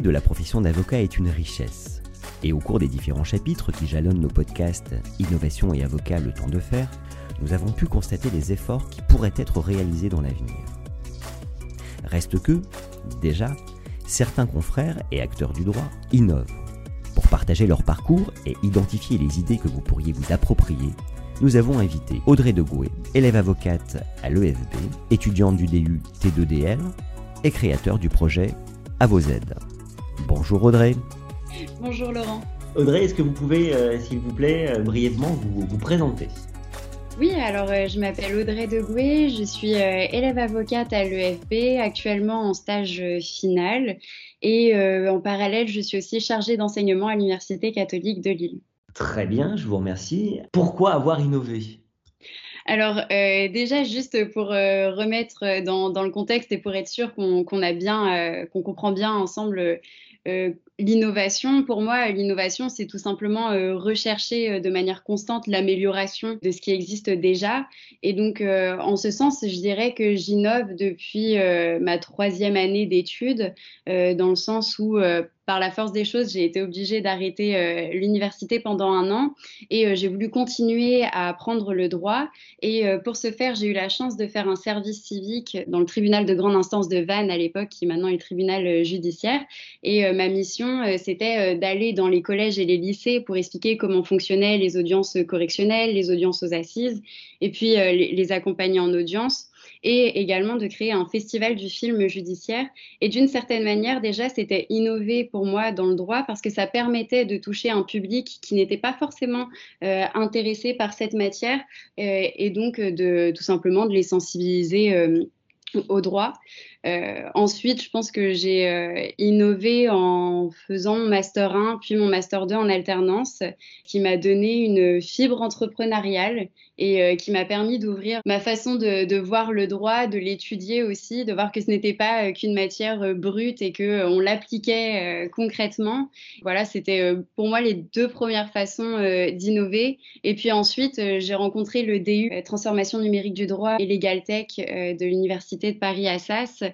De la profession d'avocat est une richesse et au cours des différents chapitres qui jalonnent nos podcasts Innovation et Avocat, le temps de faire, nous avons pu constater les efforts qui pourraient être réalisés dans l'avenir. Reste que, déjà, certains confrères et acteurs du droit innovent. Pour partager leur parcours et identifier les idées que vous pourriez vous approprier, nous avons invité Audrey Degoué, élève avocate à l'EFB, étudiante du DU T2DL et créateur du projet À vos aides. Bonjour Audrey. Bonjour Laurent. Audrey, est-ce que vous pouvez, euh, s'il vous plaît, euh, brièvement vous, vous présenter? Oui, alors euh, je m'appelle Audrey Degoué, je suis élève avocate à l'EFB, actuellement en stage final et en parallèle, je suis aussi chargée d'enseignement à l'Université catholique de Lille. Très bien, je vous remercie. Pourquoi avoir innové? Alors déjà juste pour remettre dans, le contexte et pour être sûr qu'on a bien, qu'on comprend bien ensemble e, L'innovation, pour moi, l'innovation, c'est tout simplement euh, rechercher euh, de manière constante l'amélioration de ce qui existe déjà. Et donc, euh, en ce sens, je dirais que j'innove depuis ma troisième année d'études, dans le sens où par la force des choses, j'ai été obligée d'arrêter l'université pendant un an et j'ai voulu continuer à apprendre le droit. Et pour ce faire, j'ai eu la chance de faire un service civique dans le tribunal de grande instance de Vannes à l'époque, qui maintenant est le tribunal judiciaire. Et ma mission, c'était d'aller dans les collèges et les lycées pour expliquer comment fonctionnaient les audiences correctionnelles, les audiences aux assises, et puis les accompagner en audience et également de créer un festival du film judiciaire. Et d'une certaine manière, déjà, c'était innové pour moi dans le droit parce que ça permettait de toucher un public qui n'était pas forcément euh, intéressé par cette matière euh, et donc de tout simplement de les sensibiliser euh, au droit. Euh, ensuite, je pense que j'ai euh, innové en faisant mon master 1 puis mon master 2 en alternance, qui m'a donné une fibre entrepreneuriale et euh, qui m'a permis d'ouvrir ma façon de, voir le droit, de l'étudier aussi, de voir que ce n'était pas qu'une matière brute et que on l'appliquait concrètement. Voilà, c'était pour moi les deux premières façons d'innover. Et puis ensuite, j'ai rencontré le DU Transformation numérique du droit et Legal Tech de l'Université de Paris Assas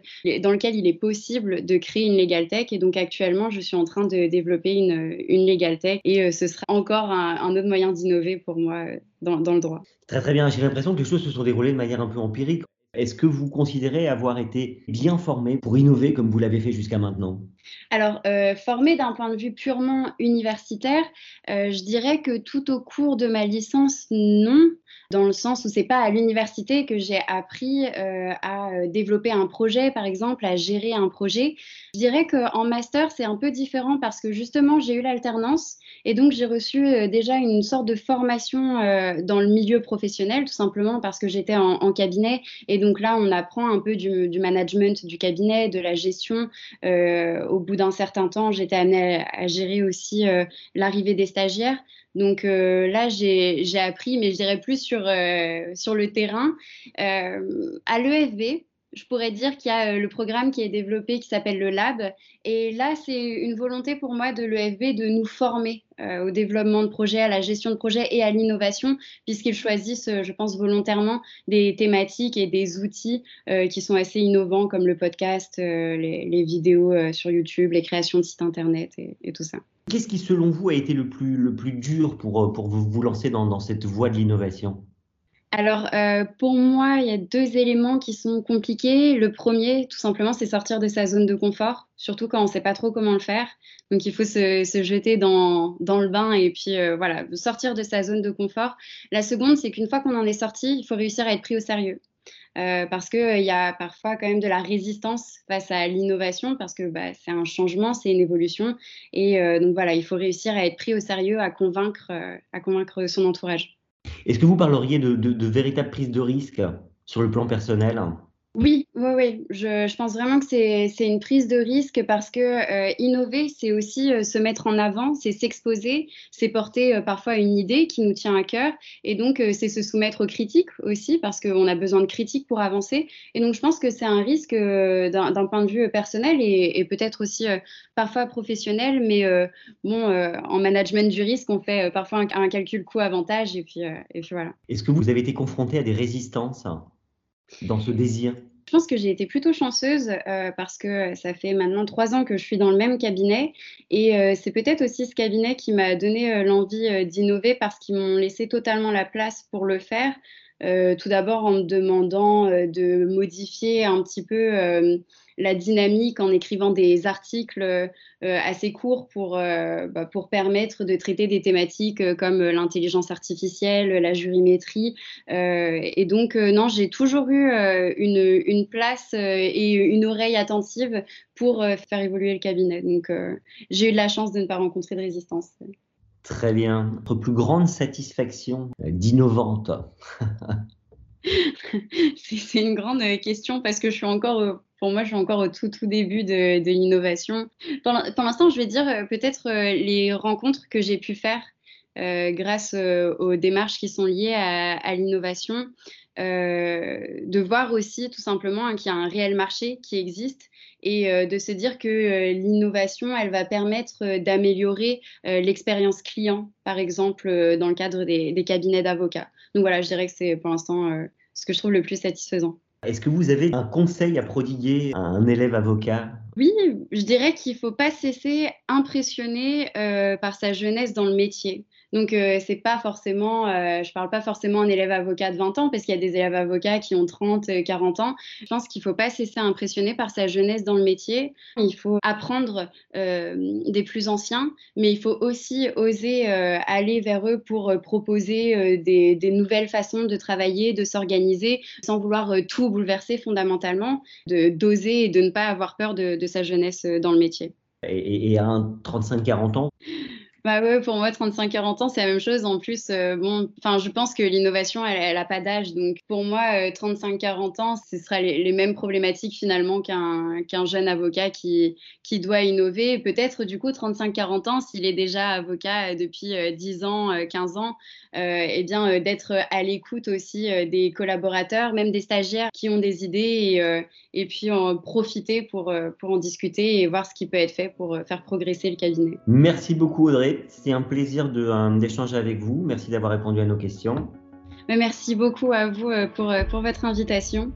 dans lequel il est possible de créer une legal tech. Et donc actuellement, je suis en train de développer une, une legal tech et euh, ce sera encore un, autre moyen d'innover pour moi euh, dans, dans, le droit. Très très bien. J'ai l'impression que les choses se sont déroulées de manière un peu empirique. Est-ce que vous considérez avoir été bien formé pour innover comme vous l'avez fait jusqu'à maintenant? Alors, euh, formé d'un point de vue purement universitaire, euh, je dirais que tout au cours de ma licence, non, dans le sens où c'est pas à l'université que j'ai appris euh, à développer un projet, par exemple, à gérer un projet. Je dirais qu'en master, c'est un peu différent parce que justement, j'ai eu l'alternance et donc j'ai reçu déjà une sorte de formation dans le milieu professionnel, tout simplement parce que j'étais en, cabinet. Et donc là, on apprend un peu du, management du cabinet, de la gestion au bout d'un certain temps, j'étais amenée à, gérer aussi euh, l'arrivée des stagiaires. Donc euh, là, j'ai appris, mais je dirais plus sur, euh, sur le terrain. à l'EFB, je pourrais dire qu'il y a le programme qui est développé qui s'appelle le Lab. Et là, c'est une volonté pour moi de l'EFB de nous former au développement de projets, à la gestion de projets et à l'innovation, puisqu'ils choisissent, je pense, volontairement des thématiques et des outils qui sont assez innovants, comme le podcast, les, vidéos sur YouTube, les créations de sites Internet et, tout ça. Qu'est-ce qui, selon vous, a été le plus, dur pour, vous, lancer dans cette voie de l'innovation? Alors, euh, pour moi, il y a deux éléments qui sont compliqués. Le premier, tout simplement, c'est sortir de sa zone de confort, surtout quand on ne sait pas trop comment le faire. Donc, il faut se, jeter dans, dans, le bain et puis, euh, voilà, sortir de sa zone de confort. La seconde, c'est qu'une fois qu'on en est sorti, il faut réussir à être pris au sérieux. Euh, parce qu'il y a parfois quand même de la résistance face à l'innovation, parce que bah, c'est un changement, c'est une évolution. Et donc voilà, il faut réussir à être pris au sérieux, à convaincre, à convaincre son entourage. Est-ce que vous parleriez de, de, de véritable prise de risque sur le plan personnel? Oui, Oui, oui, je, pense vraiment que c'est une prise de risque parce que euh, innover, c'est aussi euh, se mettre en avant, c'est s'exposer, c'est porter euh, parfois une idée qui nous tient à cœur et donc c'est se soumettre aux critiques aussi parce qu'on a besoin de critiques pour avancer. Et donc je pense que c'est un risque d'un point de vue personnel et, peut-être aussi parfois professionnel, mais bon, en management du risque, on fait parfois un, calcul coût-avantage et puis voilà. Est-ce que vous avez été confronté à des résistances dans ce désir? Je pense que j'ai été plutôt chanceuse euh, parce que ça fait maintenant trois ans que je suis dans le même cabinet et euh, c'est peut-être aussi ce cabinet qui m'a donné euh, l'envie euh, d'innover parce qu'ils m'ont laissé totalement la place pour le faire. Euh, tout d'abord en me demandant euh, de modifier un petit peu la dynamique en écrivant des articles euh, assez courts pour, euh, bah, pour permettre de traiter des thématiques euh, comme l'intelligence artificielle, la jurimétrie. et donc, non, j'ai toujours eu une, une, place et une oreille attentive pour faire évoluer le cabinet. Donc, j'ai eu de la chance de ne pas rencontrer de résistance. Très bien. Votre plus grande satisfaction d'innovante C'est une grande question parce que je suis encore pour moi, je suis encore au tout, tout début de, l'innovation. Pour l'instant, je vais dire euh, peut-être euh, les rencontres que j'ai pu faire euh, grâce aux démarches qui sont liées à, l'innovation, de voir aussi tout simplement hein, qu'il y a un réel marché qui existe et de se dire que l'innovation, elle va permettre d'améliorer l'expérience client, par exemple, dans le cadre des cabinets d'avocats. Donc voilà, je dirais que c'est pour l'instant ce que je trouve le plus satisfaisant. Est-ce que vous avez un conseil à prodiguer à un élève avocat? Oui, je dirais qu'il ne faut pas cesser impressionné euh, par sa jeunesse dans le métier. Donc, euh, c'est pas forcément, euh, je parle pas forcément un élève avocat de 20 ans, parce qu'il y a des élèves avocats qui ont 30, 40 ans. Je pense qu'il faut pas cesser impressionner par sa jeunesse dans le métier. Il faut apprendre euh, des plus anciens, mais il faut aussi oser euh, aller vers eux pour euh, proposer des, des, nouvelles façons de travailler, de s'organiser, sans vouloir tout bouleverser fondamentalement, de d'oser et de ne pas avoir peur de, de sa jeunesse dans le métier. Et, et à un 35-40 ans? Bah pour moi, 35-40 ans, c'est la même chose. En plus, euh, bon, enfin, je pense que l'innovation, elle, elle a pas d'âge. Donc, pour moi, euh, 35-40 ans, ce sera les, mêmes problématiques finalement qu'un jeune avocat qui, doit innover. Peut-être, du coup, 35-40 ans, s'il est déjà avocat depuis euh, 10 ans, 15 ans, euh, eh bien, euh, d'être à l'écoute aussi euh, des collaborateurs, même des stagiaires qui ont des idées et, puis en profiter pour en discuter et voir ce qui peut être fait pour faire progresser le cabinet. Merci beaucoup, Audrey. C'est un plaisir d'échanger avec vous. Merci d'avoir répondu à nos questions. Merci beaucoup à vous pour, pour votre invitation.